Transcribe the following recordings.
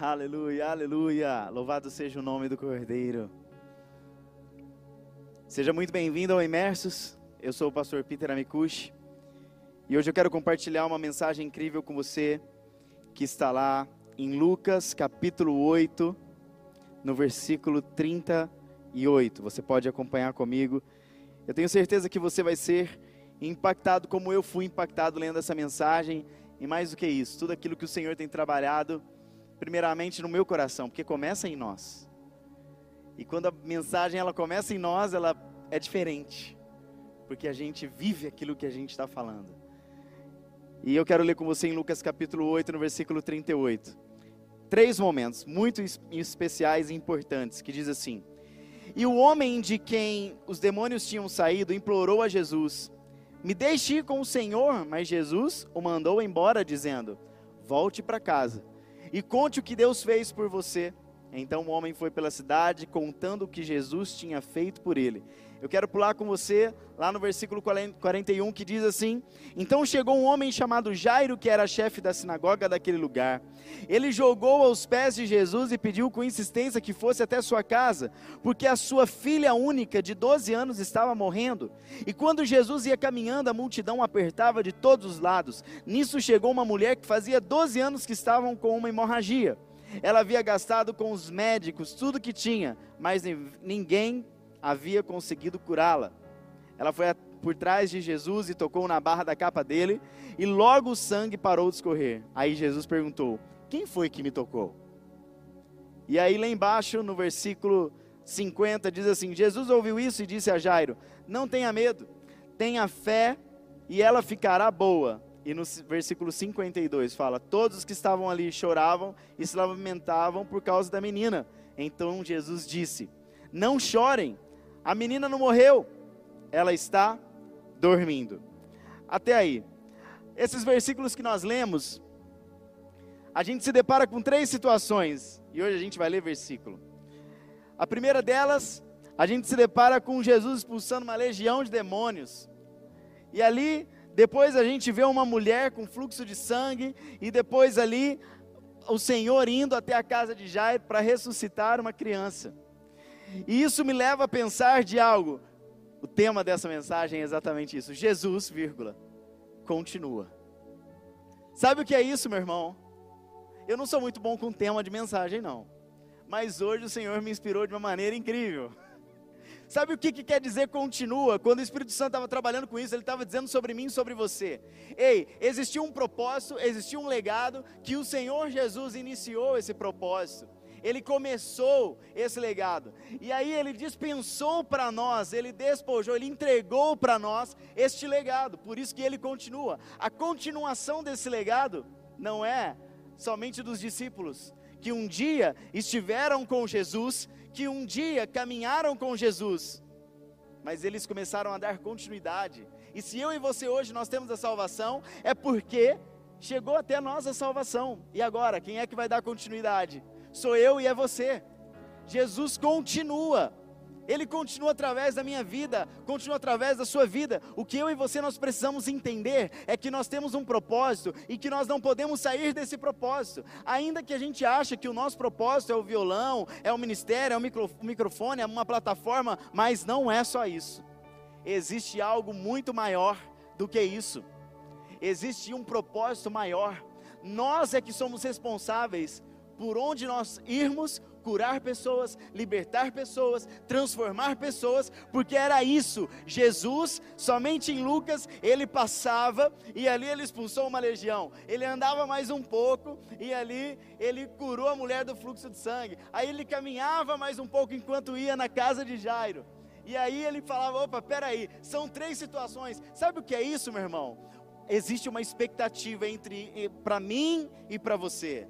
Aleluia, aleluia. Louvado seja o nome do Cordeiro. Seja muito bem-vindo ao Imersos. Eu sou o pastor Peter Amikushi. E hoje eu quero compartilhar uma mensagem incrível com você que está lá em Lucas capítulo 8, no versículo 38. Você pode acompanhar comigo. Eu tenho certeza que você vai ser impactado como eu fui impactado lendo essa mensagem. E mais do que isso, tudo aquilo que o Senhor tem trabalhado primeiramente no meu coração, porque começa em nós. E quando a mensagem ela começa em nós, ela é diferente, porque a gente vive aquilo que a gente está falando. E eu quero ler com você em Lucas capítulo 8, no versículo 38. Três momentos muito especiais e importantes, que diz assim: E o homem de quem os demônios tinham saído implorou a Jesus: Me deixe ir com o Senhor. Mas Jesus o mandou embora, dizendo: Volte para casa e conte o que Deus fez por você. Então o homem foi pela cidade contando o que Jesus tinha feito por ele. Eu quero pular com você lá no versículo 41 que diz assim: Então chegou um homem chamado Jairo, que era chefe da sinagoga daquele lugar. Ele jogou aos pés de Jesus e pediu com insistência que fosse até sua casa, porque a sua filha única, de 12 anos, estava morrendo. E quando Jesus ia caminhando, a multidão apertava de todos os lados. Nisso chegou uma mulher que fazia 12 anos que estavam com uma hemorragia. Ela havia gastado com os médicos tudo que tinha, mas ninguém havia conseguido curá-la. Ela foi por trás de Jesus e tocou na barra da capa dele, e logo o sangue parou de escorrer. Aí Jesus perguntou: Quem foi que me tocou? E aí lá embaixo, no versículo 50, diz assim: Jesus ouviu isso e disse a Jairo: Não tenha medo, tenha fé e ela ficará boa. E no versículo 52 fala: Todos que estavam ali choravam e se lamentavam por causa da menina. Então Jesus disse: Não chorem, a menina não morreu, ela está dormindo. Até aí. Esses versículos que nós lemos, a gente se depara com três situações, e hoje a gente vai ler versículo. A primeira delas, a gente se depara com Jesus expulsando uma legião de demônios. E ali, depois a gente vê uma mulher com fluxo de sangue, e depois ali, o Senhor indo até a casa de Jairo para ressuscitar uma criança. E isso me leva a pensar de algo. O tema dessa mensagem é exatamente isso. Jesus, vírgula, continua. Sabe o que é isso, meu irmão? Eu não sou muito bom com tema de mensagem, não. Mas hoje o Senhor me inspirou de uma maneira incrível. Sabe o que, que quer dizer continua? Quando o Espírito Santo estava trabalhando com isso, ele estava dizendo sobre mim e sobre você. Ei, existia um propósito, existia um legado que o Senhor Jesus iniciou esse propósito ele começou esse legado. E aí ele dispensou para nós, ele despojou, ele entregou para nós este legado. Por isso que ele continua. A continuação desse legado não é somente dos discípulos que um dia estiveram com Jesus, que um dia caminharam com Jesus, mas eles começaram a dar continuidade. E se eu e você hoje nós temos a salvação, é porque chegou até nós a salvação. E agora, quem é que vai dar continuidade? Sou eu e é você. Jesus continua. Ele continua através da minha vida, continua através da sua vida. O que eu e você nós precisamos entender é que nós temos um propósito e que nós não podemos sair desse propósito. Ainda que a gente ache que o nosso propósito é o violão, é o ministério, é o, micro, o microfone, é uma plataforma, mas não é só isso. Existe algo muito maior do que isso. Existe um propósito maior. Nós é que somos responsáveis por onde nós irmos, curar pessoas, libertar pessoas, transformar pessoas, porque era isso. Jesus, somente em Lucas, ele passava e ali ele expulsou uma legião. Ele andava mais um pouco e ali ele curou a mulher do fluxo de sangue. Aí ele caminhava mais um pouco enquanto ia na casa de Jairo. E aí ele falava: opa, peraí, são três situações. Sabe o que é isso, meu irmão? Existe uma expectativa entre para mim e para você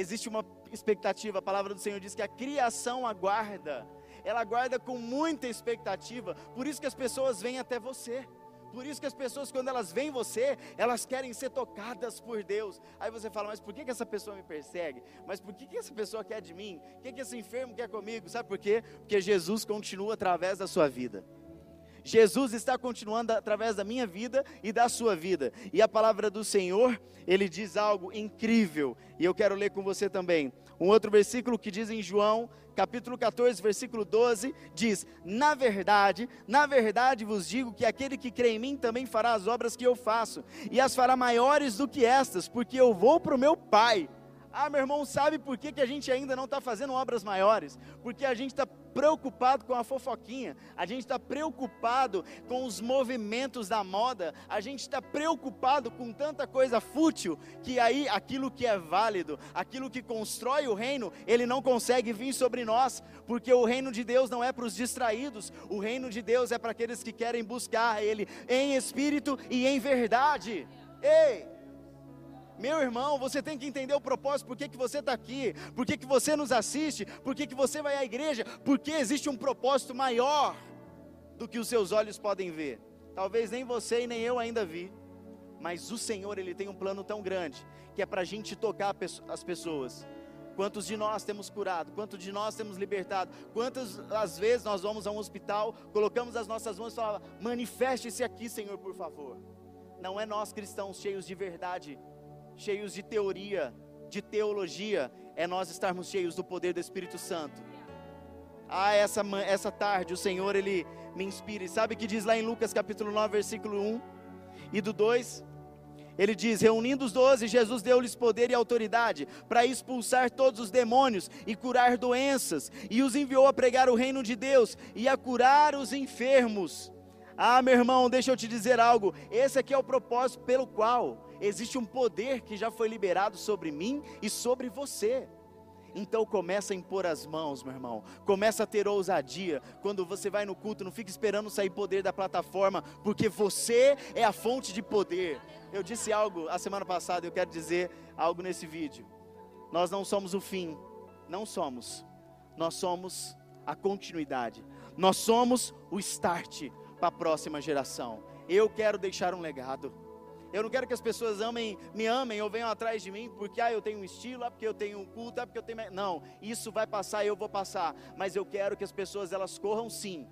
existe uma expectativa. A palavra do Senhor diz que a criação aguarda. Ela aguarda com muita expectativa. Por isso que as pessoas vêm até você. Por isso que as pessoas, quando elas veem você, elas querem ser tocadas por Deus. Aí você fala, mas por que, que essa pessoa me persegue? Mas por que, que essa pessoa quer de mim? O que, que esse enfermo quer comigo? Sabe por quê? Porque Jesus continua através da sua vida. Jesus está continuando através da minha vida e da sua vida. E a palavra do Senhor, ele diz algo incrível, e eu quero ler com você também. Um outro versículo que diz em João, capítulo 14, versículo 12, diz: Na verdade, na verdade vos digo que aquele que crê em mim também fará as obras que eu faço, e as fará maiores do que estas, porque eu vou para o meu Pai. Ah, meu irmão, sabe por que, que a gente ainda não está fazendo obras maiores? Porque a gente está preocupado com a fofoquinha, a gente está preocupado com os movimentos da moda, a gente está preocupado com tanta coisa fútil que aí aquilo que é válido, aquilo que constrói o reino, ele não consegue vir sobre nós, porque o reino de Deus não é para os distraídos, o reino de Deus é para aqueles que querem buscar Ele em espírito e em verdade. Ei! Meu irmão, você tem que entender o propósito, por que, que você está aqui, por que, que você nos assiste, por que, que você vai à igreja, porque existe um propósito maior do que os seus olhos podem ver. Talvez nem você e nem eu ainda vi, mas o Senhor, Ele tem um plano tão grande, que é para a gente tocar as pessoas. Quantos de nós temos curado? Quantos de nós temos libertado? Quantas as vezes nós vamos a um hospital, colocamos as nossas mãos e falamos: manifeste-se aqui, Senhor, por favor. Não é nós cristãos cheios de verdade cheios de teoria, de teologia, é nós estarmos cheios do poder do Espírito Santo. Ah, essa, essa tarde o Senhor, Ele me inspira. E sabe o que diz lá em Lucas capítulo 9, versículo 1 e do 2? Ele diz: Reunindo os doze, Jesus deu-lhes poder e autoridade para expulsar todos os demônios e curar doenças, e os enviou a pregar o reino de Deus e a curar os enfermos. Ah, meu irmão, deixa eu te dizer algo. Esse aqui é o propósito pelo qual existe um poder que já foi liberado sobre mim e sobre você. Então começa a impor as mãos, meu irmão. Começa a ter ousadia. Quando você vai no culto, não fica esperando sair poder da plataforma, porque você é a fonte de poder. Eu disse algo a semana passada, eu quero dizer algo nesse vídeo. Nós não somos o fim, não somos. Nós somos a continuidade. Nós somos o start para a próxima geração. Eu quero deixar um legado. Eu não quero que as pessoas amem, me amem ou venham atrás de mim porque ah, eu tenho um estilo, ah, porque eu tenho um culto, ah, porque eu tenho. Não, isso vai passar e eu vou passar. Mas eu quero que as pessoas elas corram sim,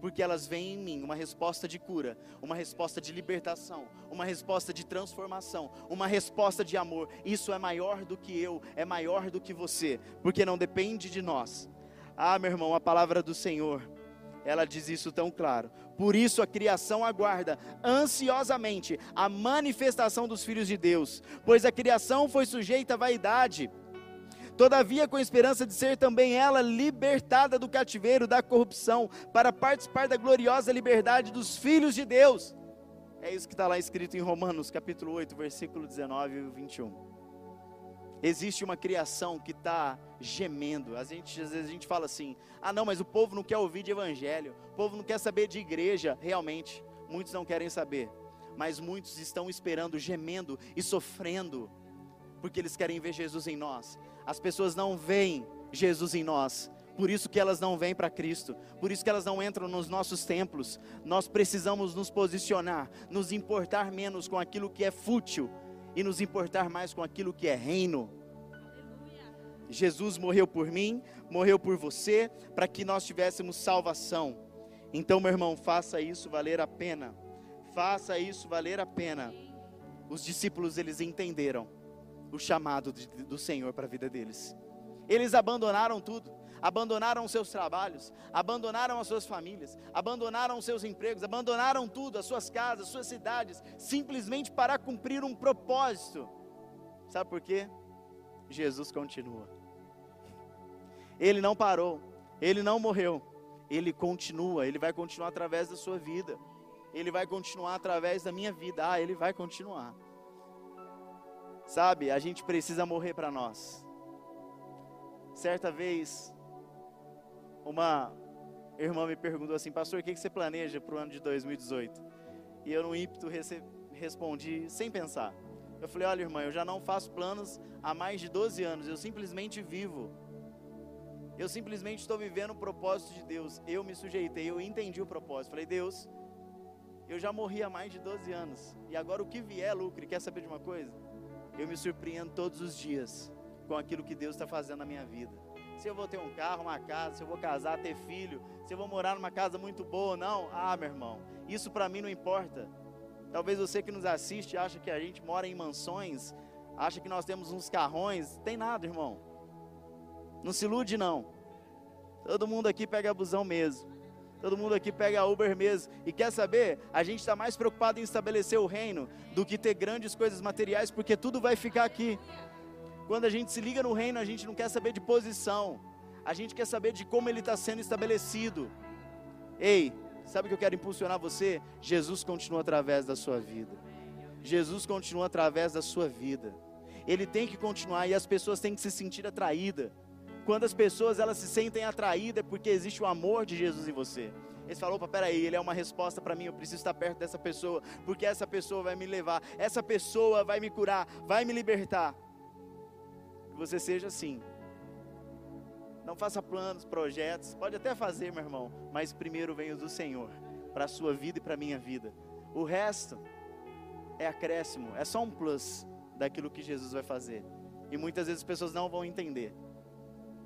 porque elas veem em mim uma resposta de cura, uma resposta de libertação, uma resposta de transformação, uma resposta de amor. Isso é maior do que eu, é maior do que você, porque não depende de nós. Ah, meu irmão, a palavra do Senhor ela diz isso tão claro. Por isso a criação aguarda ansiosamente a manifestação dos filhos de Deus, pois a criação foi sujeita à vaidade. Todavia, com esperança de ser também ela libertada do cativeiro da corrupção, para participar da gloriosa liberdade dos filhos de Deus. É isso que está lá escrito em Romanos, capítulo 8, versículo 19 e 21 existe uma criação que está gemendo. A gente, às vezes a gente fala assim: ah, não, mas o povo não quer ouvir de evangelho, o povo não quer saber de igreja. Realmente, muitos não querem saber, mas muitos estão esperando, gemendo e sofrendo, porque eles querem ver Jesus em nós. As pessoas não veem Jesus em nós. Por isso que elas não vêm para Cristo, por isso que elas não entram nos nossos templos. Nós precisamos nos posicionar, nos importar menos com aquilo que é fútil, e nos importar mais com aquilo que é reino. Jesus morreu por mim, morreu por você, para que nós tivéssemos salvação. Então, meu irmão, faça isso valer a pena. Faça isso valer a pena. Os discípulos eles entenderam o chamado de, do Senhor para a vida deles. Eles abandonaram tudo abandonaram seus trabalhos, abandonaram as suas famílias, abandonaram seus empregos, abandonaram tudo, as suas casas, as suas cidades, simplesmente para cumprir um propósito. Sabe por quê? Jesus continua. Ele não parou, ele não morreu, ele continua, ele vai continuar através da sua vida. Ele vai continuar através da minha vida. Ah, ele vai continuar. Sabe, a gente precisa morrer para nós. Certa vez, uma irmã me perguntou assim, pastor, o que você planeja para o ano de 2018? E eu, no ímpeto, respondi sem pensar. Eu falei, olha, irmã, eu já não faço planos há mais de 12 anos, eu simplesmente vivo. Eu simplesmente estou vivendo o propósito de Deus. Eu me sujeitei, eu entendi o propósito. Falei, Deus, eu já morri há mais de 12 anos. E agora o que vier é lucro. E quer saber de uma coisa? Eu me surpreendo todos os dias com aquilo que Deus está fazendo na minha vida. Se eu vou ter um carro, uma casa, se eu vou casar, ter filho, se eu vou morar numa casa muito boa ou não. Ah, meu irmão, isso para mim não importa. Talvez você que nos assiste acha que a gente mora em mansões, acha que nós temos uns carrões. Tem nada, irmão. Não se ilude, não. Todo mundo aqui pega abusão mesmo. Todo mundo aqui pega Uber mesmo. E quer saber? A gente está mais preocupado em estabelecer o reino do que ter grandes coisas materiais, porque tudo vai ficar aqui. Quando a gente se liga no reino, a gente não quer saber de posição. A gente quer saber de como ele está sendo estabelecido. Ei, sabe o que eu quero impulsionar você? Jesus continua através da sua vida. Jesus continua através da sua vida. Ele tem que continuar e as pessoas têm que se sentir atraídas. Quando as pessoas elas se sentem atraídas é porque existe o amor de Jesus em você. Ele falou, opa, peraí, ele é uma resposta para mim, eu preciso estar perto dessa pessoa, porque essa pessoa vai me levar, essa pessoa vai me curar, vai me libertar. Que você seja assim. Não faça planos, projetos, pode até fazer, meu irmão, mas primeiro o do Senhor, para a sua vida e para a minha vida. O resto é acréscimo, é só um plus daquilo que Jesus vai fazer. E muitas vezes as pessoas não vão entender.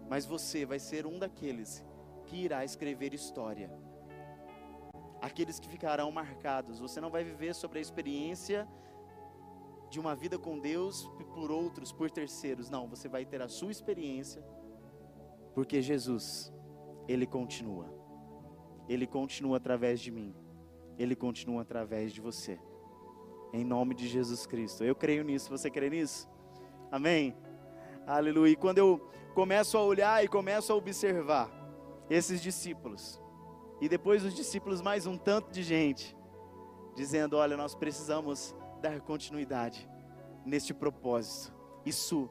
Mas você vai ser um daqueles que irá escrever história. Aqueles que ficarão marcados. Você não vai viver sobre a experiência de uma vida com Deus por outros, por terceiros. Não, você vai ter a sua experiência, porque Jesus, Ele continua. Ele continua através de mim. Ele continua através de você. Em nome de Jesus Cristo. Eu creio nisso. Você crê nisso? Amém? Aleluia. E quando eu começo a olhar e começo a observar esses discípulos, e depois os discípulos, mais um tanto de gente, dizendo: Olha, nós precisamos dar continuidade neste propósito. Isso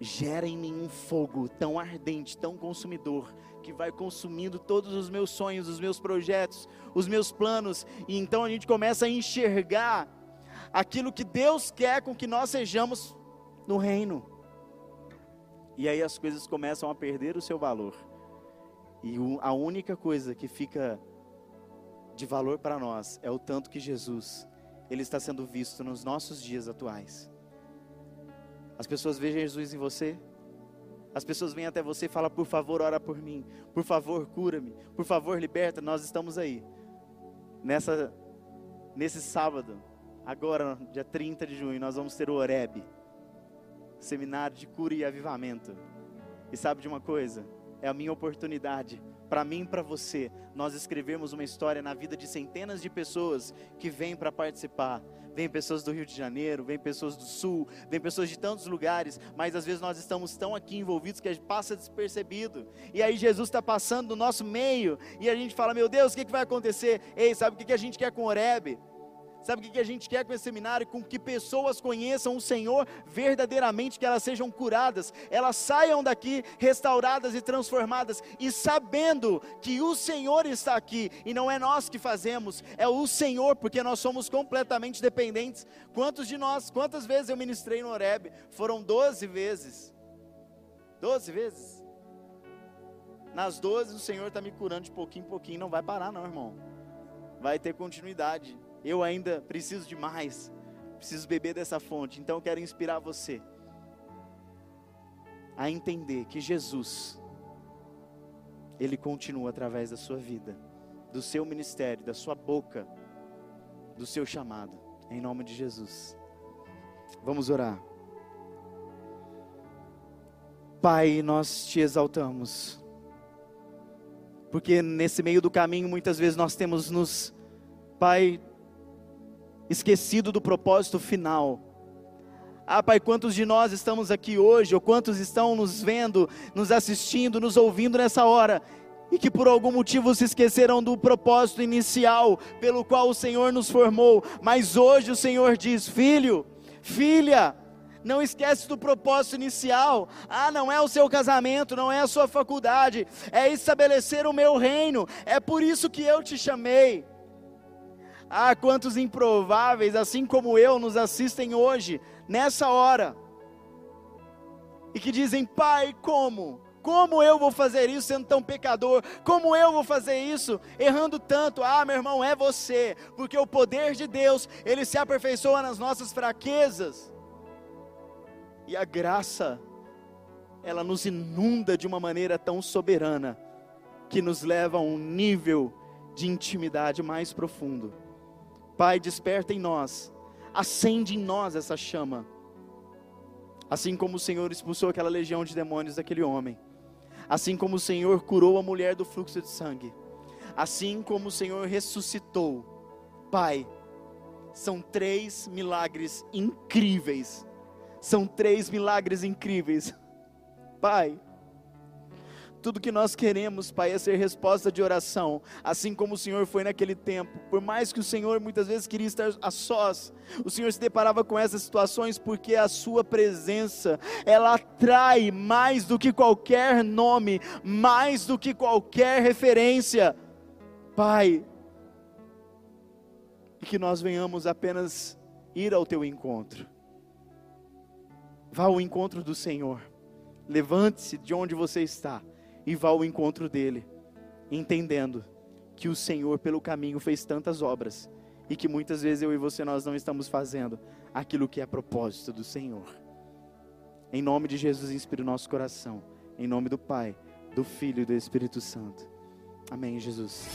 gera em mim um fogo tão ardente, tão consumidor, que vai consumindo todos os meus sonhos, os meus projetos, os meus planos, e então a gente começa a enxergar aquilo que Deus quer com que nós sejamos no reino. E aí as coisas começam a perder o seu valor. E a única coisa que fica de valor para nós é o tanto que Jesus ele está sendo visto nos nossos dias atuais. As pessoas veem Jesus em você. As pessoas vêm até você e falam: por favor, ora por mim. Por favor, cura-me. Por favor, liberta. Nós estamos aí. Nessa, nesse sábado, agora, dia 30 de junho, nós vamos ter o Oreb seminário de cura e avivamento. E sabe de uma coisa? É a minha oportunidade para mim e para você, nós escrevemos uma história na vida de centenas de pessoas que vêm para participar. Vem pessoas do Rio de Janeiro, vem pessoas do Sul, vem pessoas de tantos lugares, mas às vezes nós estamos tão aqui envolvidos que a gente passa despercebido. E aí Jesus está passando no nosso meio e a gente fala: Meu Deus, o que, que vai acontecer? Ei, sabe o que, que a gente quer com Oreb? Sabe o que a gente quer com esse seminário? Com que pessoas conheçam o Senhor verdadeiramente, que elas sejam curadas, elas saiam daqui restauradas e transformadas, e sabendo que o Senhor está aqui, e não é nós que fazemos, é o Senhor, porque nós somos completamente dependentes. Quantos de nós, quantas vezes eu ministrei no Oreb? Foram 12 vezes. 12 vezes. Nas 12 o Senhor está me curando de pouquinho em pouquinho, não vai parar não, irmão. Vai ter continuidade eu ainda preciso de mais, preciso beber dessa fonte. Então eu quero inspirar você a entender que Jesus, Ele continua através da sua vida, do seu ministério, da sua boca, do seu chamado, em nome de Jesus. Vamos orar. Pai, nós te exaltamos, porque nesse meio do caminho muitas vezes nós temos nos, Pai, esquecido do propósito final. Ah, Pai, quantos de nós estamos aqui hoje, ou quantos estão nos vendo, nos assistindo, nos ouvindo nessa hora, e que por algum motivo se esqueceram do propósito inicial pelo qual o Senhor nos formou, mas hoje o Senhor diz: Filho, filha, não esquece do propósito inicial. Ah, não é o seu casamento, não é a sua faculdade, é estabelecer o meu reino. É por isso que eu te chamei. Ah, quantos improváveis, assim como eu, nos assistem hoje, nessa hora, e que dizem: Pai, como? Como eu vou fazer isso sendo tão pecador? Como eu vou fazer isso errando tanto? Ah, meu irmão, é você, porque o poder de Deus, ele se aperfeiçoa nas nossas fraquezas. E a graça ela nos inunda de uma maneira tão soberana que nos leva a um nível de intimidade mais profundo. Pai, desperta em nós, acende em nós essa chama. Assim como o Senhor expulsou aquela legião de demônios daquele homem, assim como o Senhor curou a mulher do fluxo de sangue, assim como o Senhor ressuscitou, Pai, são três milagres incríveis. São três milagres incríveis. Pai, tudo que nós queremos, Pai, é ser resposta de oração, assim como o Senhor foi naquele tempo. Por mais que o Senhor muitas vezes queria estar a sós, o Senhor se deparava com essas situações porque a Sua presença, ela atrai mais do que qualquer nome, mais do que qualquer referência. Pai, e que nós venhamos apenas ir ao Teu encontro. Vá ao encontro do Senhor. Levante-se de onde você está e vá ao encontro dele, entendendo que o Senhor pelo caminho fez tantas obras e que muitas vezes eu e você nós não estamos fazendo aquilo que é propósito do Senhor. Em nome de Jesus, inspire o nosso coração. Em nome do Pai, do Filho e do Espírito Santo. Amém, Jesus.